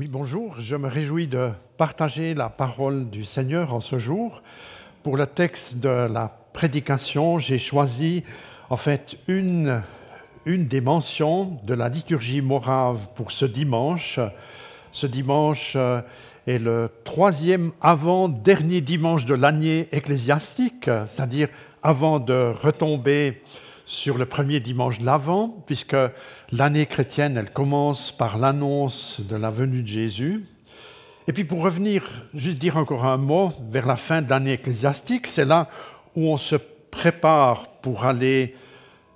Oui, bonjour. Je me réjouis de partager la parole du Seigneur en ce jour. Pour le texte de la prédication, j'ai choisi en fait une, une des mentions de la liturgie morave pour ce dimanche. Ce dimanche euh, est le troisième avant-dernier dimanche de l'année ecclésiastique, c'est-à-dire avant de retomber sur le premier dimanche de l'Avent, puisque l'année chrétienne, elle commence par l'annonce de la venue de Jésus. Et puis pour revenir, juste dire encore un mot, vers la fin de l'année ecclésiastique, c'est là où on se prépare pour aller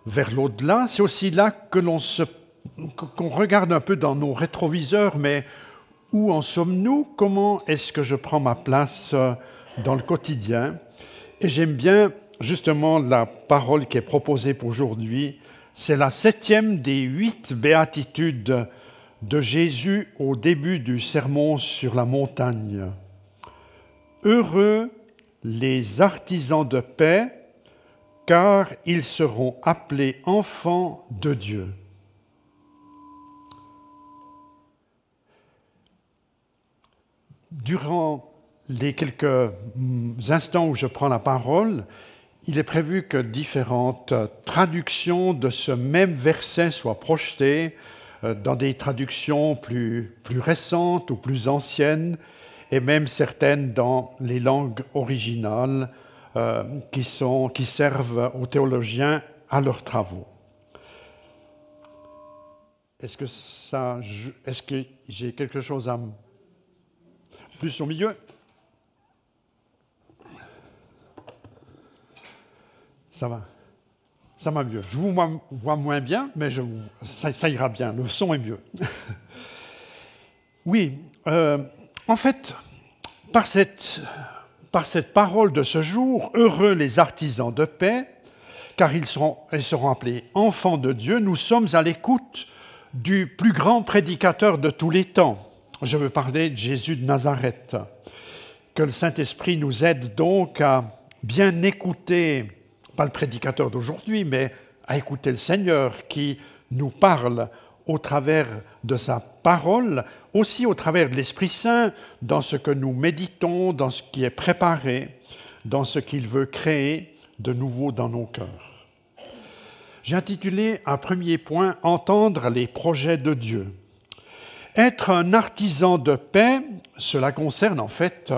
vers l'au-delà. C'est aussi là que l'on qu'on regarde un peu dans nos rétroviseurs, mais où en sommes-nous? Comment est-ce que je prends ma place euh, dans le quotidien? Et j'aime bien justement la parole qui est proposée pour aujourd'hui. C'est la septième des huit béatitudes de Jésus au début du sermon sur la montagne. Heureux les artisans de paix, car ils seront appelés enfants de Dieu. Durant les quelques instants où je prends la parole, il est prévu que différentes traductions de ce même verset soient projetées euh, dans des traductions plus, récentes ou plus anciennes, et même certaines dans les langues originales euh, qui, servent aux théologiens à leurs travaux. Est-ce que, est-ce que j'ai quelque chose à plus au milieu? Ça va. Ça va mieux. Je vous vois moins bien, mais ça, ira bien. Le son est mieux. oui, euh, en fait, par cette, par cette parole de ce jour, heureux les artisans de paix, car ils seront appelés enfants de Dieu, nous sommes à l'écoute du plus grand prédicateur de tous les temps. Je veux parler de Jésus de Nazareth. Que le Saint-Esprit nous aide donc à bien écouter pas le prédicateur d'aujourd'hui, mais à écouter le Seigneur qui nous parle au travers de sa parole, aussi au travers de l'Esprit Saint, dans ce que nous méditons, dans ce qui est préparé, dans ce qu'il veut créer de nouveau dans nos cœurs. J'ai intitulé un premier point Entendre les projets de Dieu. Être un artisan de paix, cela concerne en fait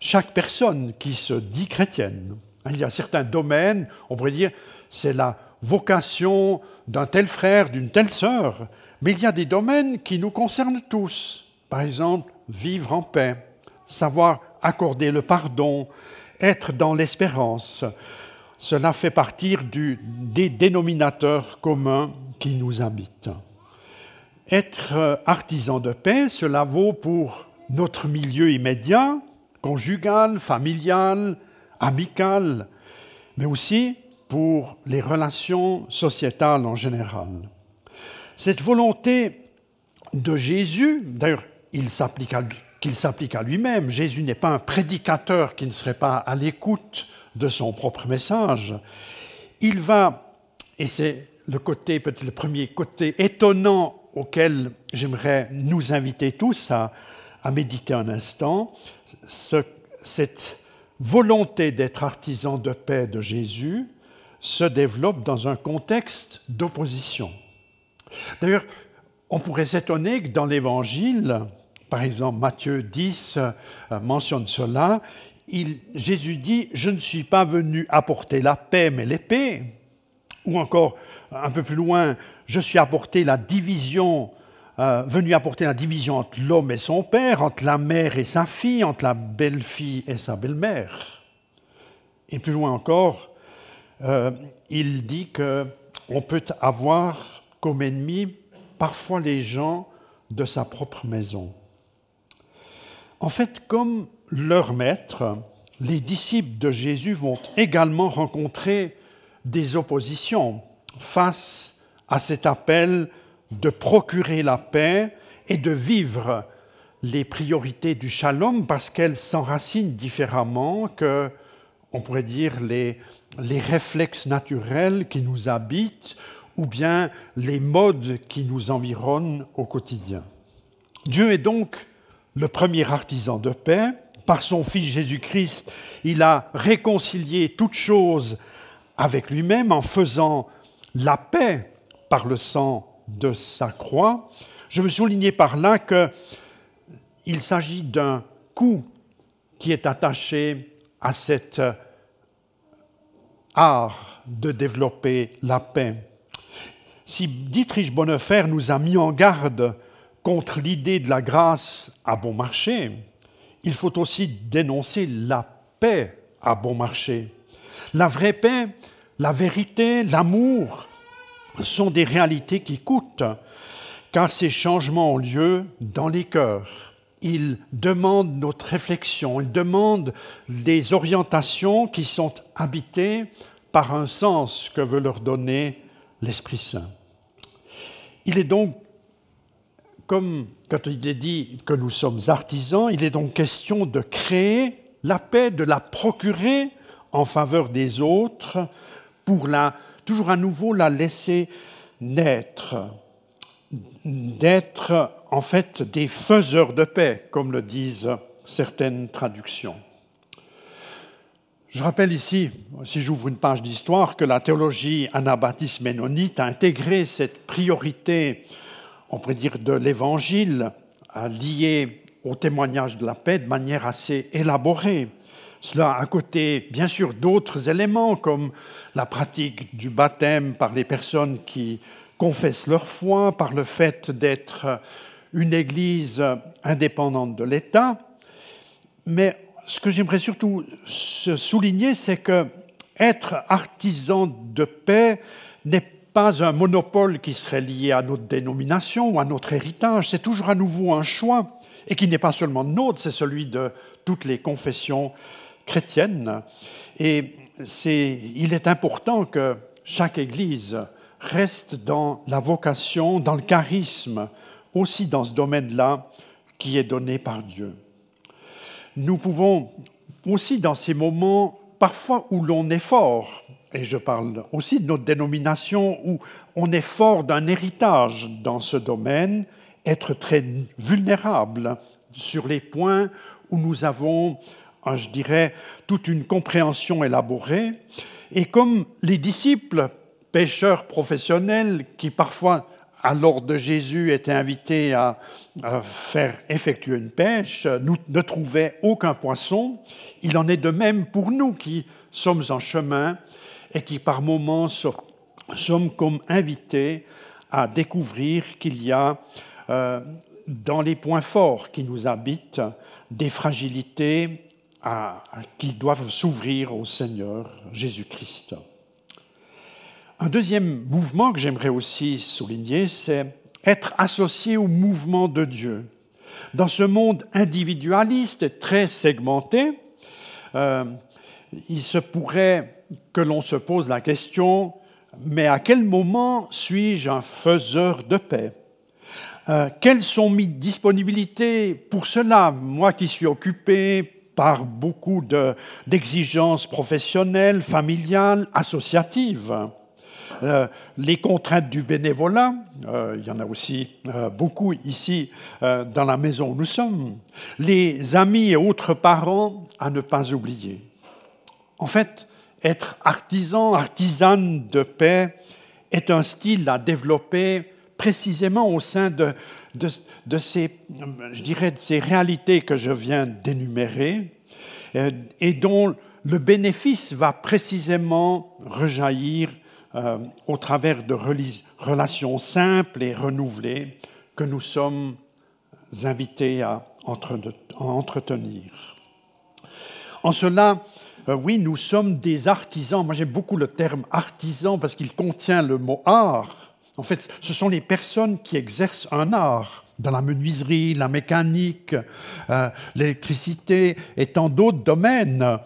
chaque personne qui se dit chrétienne. Il y a certains domaines, on pourrait dire, c'est la vocation d'un tel frère, d'une telle sœur, mais il y a des domaines qui nous concernent tous. Par exemple, vivre en paix, savoir accorder le pardon, être dans l'espérance. Cela fait partie des dénominateurs communs qui nous habitent. Être artisan de paix, cela vaut pour notre milieu immédiat, conjugal, familial, amicale, mais aussi pour les relations sociétales en général. Cette volonté de Jésus, d'ailleurs, qu'il s'applique à lui-même. Jésus n'est pas un prédicateur qui ne serait pas à l'écoute de son propre message. Il va, et c'est le côté, peut-être le premier côté étonnant auquel j'aimerais nous inviter tous à, à méditer un instant, ce, cette volonté d'être artisan de paix de Jésus se développe dans un contexte d'opposition. D'ailleurs, on pourrait s'étonner que dans l'Évangile, par exemple Matthieu 10 euh, mentionne cela, Jésus dit, je ne suis pas venu apporter la paix mais l'épée, ou encore un peu plus loin, je suis apporté la division euh, venu apporter la division entre l'homme et son père, entre la mère et sa fille, entre la belle-fille et sa belle-mère. Et plus loin encore, euh, il dit qu'on peut avoir comme ennemi parfois les gens de sa propre maison. En fait, comme leur maître, les disciples de Jésus vont également rencontrer des oppositions face à cet appel de procurer la paix et de vivre les priorités du shalom parce qu'elles s'enracinent différemment que, on pourrait dire, les, les réflexes naturels qui nous habitent ou bien les modes qui nous environnent au quotidien. Dieu est donc le premier artisan de paix. Par son Fils Jésus-Christ, il a réconcilié toutes choses avec lui-même en faisant la paix par le sang de sa croix. Je veux souligner par là qu'il s'agit d'un coup qui est attaché à cet art de développer la paix. Si Dietrich Bonhoeffer nous a mis en garde contre l'idée de la grâce à bon marché, il faut aussi dénoncer la paix à bon marché. La vraie paix, la vérité, l'amour sont des réalités qui coûtent, car ces changements ont lieu dans les cœurs. Ils demandent notre réflexion, ils demandent des orientations qui sont habitées par un sens que veut leur donner l'Esprit Saint. Il est donc, comme quand il est dit que nous sommes artisans, il est donc question de créer la paix, de la procurer en faveur des autres, pour la, toujours à nouveau la laisser naître, d'être en fait des faiseurs de paix, comme le disent certaines traductions. Je rappelle ici, si j'ouvre une page d'histoire, que la théologie anabaptiste ménonite a intégré cette priorité, on pourrait dire, de l'Évangile, liée au témoignage de la paix de manière assez élaborée. Cela à côté, bien sûr, d'autres éléments comme la pratique du baptême par les personnes qui confessent leur foi, par le fait d'être une Église indépendante de l'État. Mais ce que j'aimerais surtout souligner, c'est que être artisan de paix n'est pas un monopole qui serait lié à notre dénomination ou à notre héritage, c'est toujours à nouveau un choix, et qui n'est pas seulement nôtre, c'est celui de toutes les confessions chrétiennes. Et il est important que chaque Église reste dans la vocation, dans le charisme, aussi dans ce domaine-là qui est donné par Dieu nous pouvons aussi dans ces moments, parfois où l'on est fort, et je parle aussi de notre dénomination, où on est fort d'un héritage dans ce domaine, être très vulnérable sur les points où nous avons, je dirais, toute une compréhension élaborée. Et comme les disciples pêcheurs professionnels qui parfois à l'ordre de Jésus, était invité à, faire effectuer une pêche, nous ne trouvait aucun poisson. Il en est de même pour nous qui sommes en chemin et qui par moments sommes comme invités à découvrir qu'il y a euh, dans les points forts qui nous habitent des fragilités qui doivent s'ouvrir au Seigneur Jésus-Christ. Un deuxième mouvement que j'aimerais aussi souligner, c'est être associé au mouvement de Dieu. Dans ce monde individualiste et très segmenté, euh, il se pourrait que l'on se pose la question, mais à quel moment suis-je un faiseur de paix? Euh, Quelles sont mes disponibilités pour cela? Moi qui suis occupé par beaucoup d'exigences professionnelles, familiales, associatives. Euh, les contraintes du bénévolat, euh, il y en a aussi euh, beaucoup ici dans la maison où nous sommes, les amis et autres parents à ne pas oublier. En fait, être artisan, artisane de paix est un style à développer précisément au sein de, de, ces, je dirais, de ces réalités que je viens d'énumérer et dont le bénéfice va précisément rejaillir euh, au travers de relations simples et renouvelées que nous sommes invités à entretenir. En cela, euh, oui, nous sommes des artisans. Moi, j'aime beaucoup le terme artisan parce qu'il contient le mot art. En fait, ce sont les personnes qui exercent un art dans la menuiserie, la mécanique, euh, l'électricité et tant d'autres domaines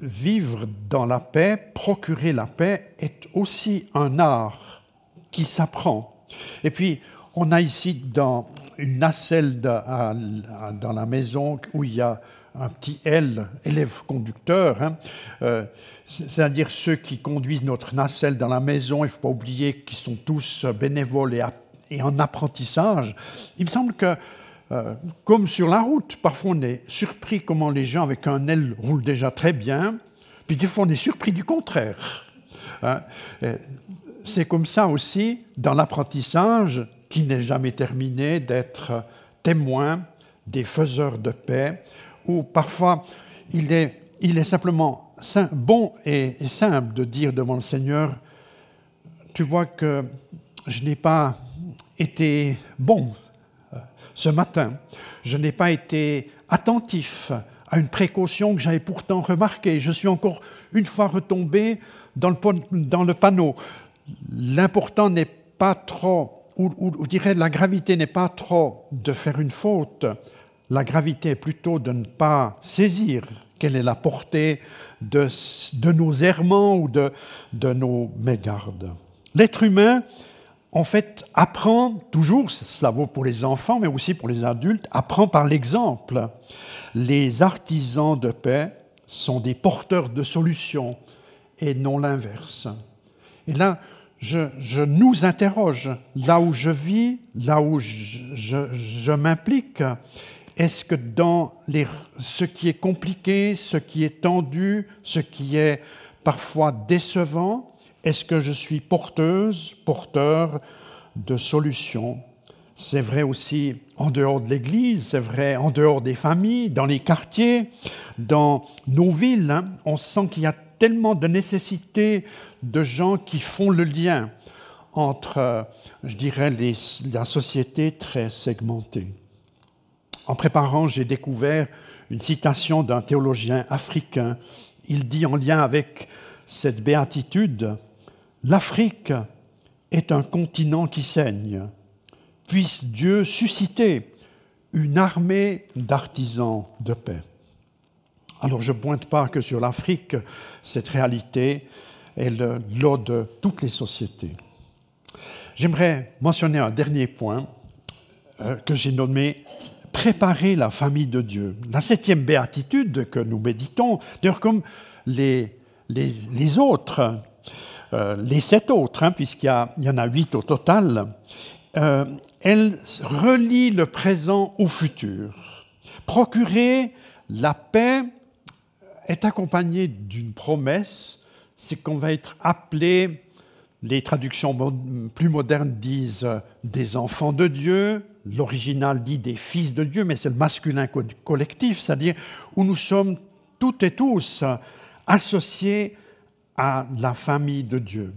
vivre dans la paix, procurer la paix, est aussi un art qui s'apprend. Et puis, on a ici dans une nacelle dans la maison où il y a un petit L, élève conducteur, hein, euh, c'est-à-dire ceux qui conduisent notre nacelle dans la maison, il ne faut pas oublier qu'ils sont tous bénévoles et, en apprentissage, il me semble que, euh, comme sur la route, parfois on est surpris comment les gens avec un aile roulent déjà très bien, puis des fois on est surpris du contraire. Hein. C'est comme ça aussi dans l'apprentissage, qui n'est jamais terminé, d'être témoin des faiseurs de paix, où parfois il est, simplement bon et, simple de dire devant le Seigneur, tu vois que je n'ai pas été bon euh, ce matin, je n'ai pas été attentif à une précaution que j'avais pourtant remarquée, je suis encore une fois retombé dans le, dans le panneau. L'important n'est pas trop, ou, ou je dirais la gravité n'est pas trop de faire une faute, la gravité est plutôt de ne pas saisir quelle est la portée de, nos errements ou de, nos mégardes. L'être humain, en fait, apprend toujours, cela vaut pour les enfants, mais aussi pour les adultes, apprend par l'exemple. Les artisans de paix sont des porteurs de solutions et non l'inverse. Et là, je, nous interroge, là où je vis, là où je m'implique, est-ce que dans ce qui est compliqué, ce qui est tendu, ce qui est parfois décevant, est-ce que je suis porteuse, porteur de solutions? C'est vrai aussi en dehors de l'Église, c'est vrai en dehors des familles, dans les quartiers, dans nos villes. Hein. On sent qu'il y a tellement de nécessité de gens qui font le lien entre, je dirais, la société très segmentée. En préparant, j'ai découvert une citation d'un théologien africain. Il dit en lien avec cette béatitude, L'Afrique est un continent qui saigne. Puisse Dieu susciter une armée d'artisans de paix. Alors je ne pointe pas que sur l'Afrique, cette réalité est le de toutes les sociétés. J'aimerais mentionner un dernier point euh, que j'ai nommé préparer la famille de Dieu. La septième béatitude que nous méditons, d'ailleurs comme les, les, autres, euh, les sept autres, hein, puisqu'il y, en a huit au total, euh, elle relie le présent au futur. Procurer la paix est accompagnée d'une promesse, c'est qu'on va être appelé, les traductions plus modernes disent des enfants de Dieu, l'original dit des fils de Dieu, mais c'est le masculin collectif, c'est-à-dire où nous sommes toutes et tous associés à la famille de Dieu.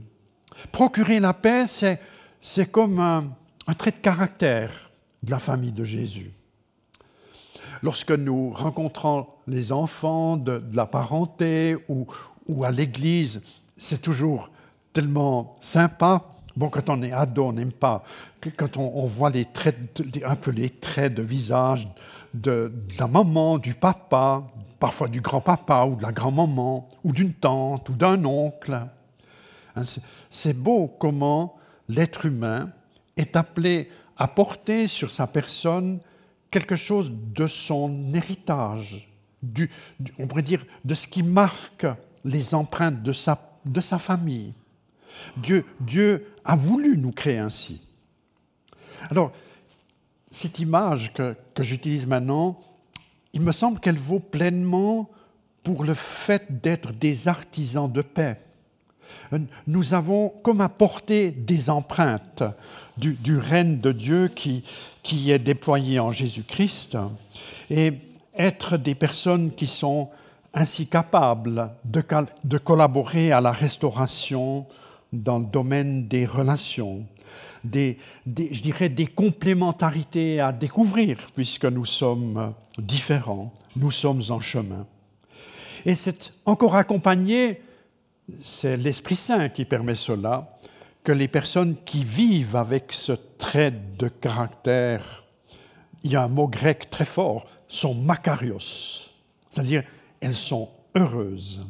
Procurer la paix, c'est comme un, trait de caractère de la famille de Jésus. Lorsque nous rencontrons les enfants de, la parenté ou, ou à l'église, c'est toujours tellement sympa Bon, quand on est ado, on n'aime pas. Quand on, voit les traits, un peu les traits de visage de, la maman, du papa, parfois du grand-papa ou de la grand-maman, ou d'une tante ou d'un oncle. Hein, c'est beau comment l'être humain est appelé à porter sur sa personne quelque chose de son héritage, on pourrait dire de ce qui marque les empreintes de sa famille. Dieu, Dieu a voulu nous créer ainsi. Alors, cette image que, j'utilise maintenant, il me semble qu'elle vaut pleinement pour le fait d'être des artisans de paix. Nous avons comme apporté des empreintes du, règne de Dieu qui, est déployé en Jésus-Christ et être des personnes qui sont ainsi capables de collaborer à la restauration dans le domaine des relations, des, je dirais des complémentarités à découvrir, puisque nous sommes différents, nous sommes en chemin. Et c'est encore accompagné, c'est l'Esprit Saint qui permet cela, que les personnes qui vivent avec ce trait de caractère, il y a un mot grec très fort, sont makarios, c'est-à-dire elles sont heureuses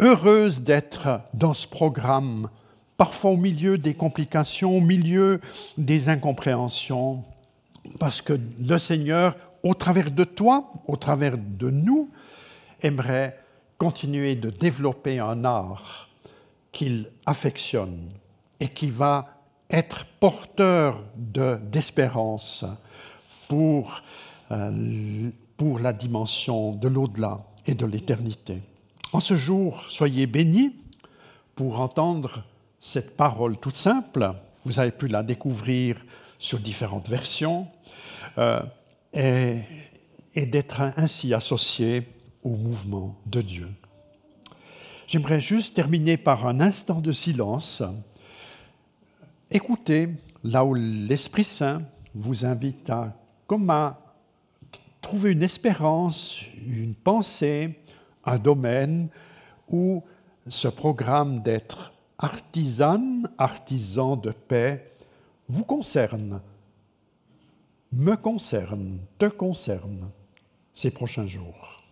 heureuse d'être dans ce programme, parfois au milieu des complications, au milieu des incompréhensions, parce que le Seigneur, au travers de toi, au travers de nous, aimerait continuer de développer un art qu'il affectionne et qui va être porteur d'espérance pour, euh, pour la dimension de l'au-delà et de l'éternité. En ce jour, soyez bénis pour entendre cette parole toute simple. Vous avez pu la découvrir sur différentes versions euh, et, d'être ainsi associé au mouvement de Dieu. J'aimerais juste terminer par un instant de silence. Écoutez là où l'Esprit Saint vous invite à trouver une espérance, une pensée, un domaine où ce programme d'être artisan, artisan de paix, vous concerne, me concerne, te concerne ces prochains jours.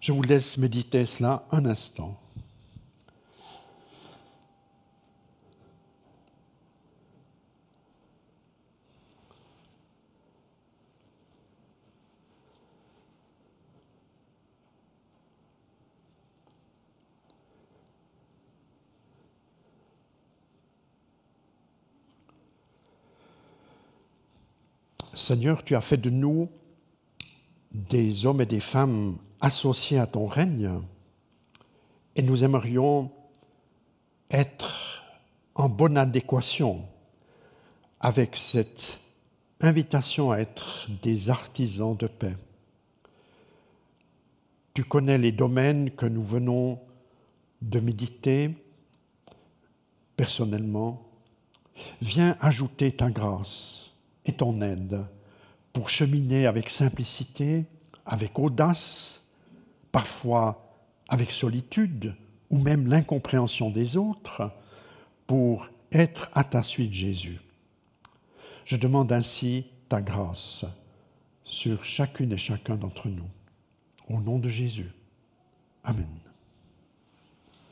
Je vous laisse méditer cela un instant. Seigneur, tu as fait de nous des hommes et des femmes associés à ton règne et nous aimerions être en bonne adéquation avec cette invitation à être des artisans de paix. Tu connais les domaines que nous venons de méditer personnellement. Viens ajouter ta grâce ton aide pour cheminer avec simplicité, avec audace, parfois avec solitude ou même l'incompréhension des autres, pour être à ta suite Jésus. Je demande ainsi ta grâce sur chacune et chacun d'entre nous. Au nom de Jésus. Amen.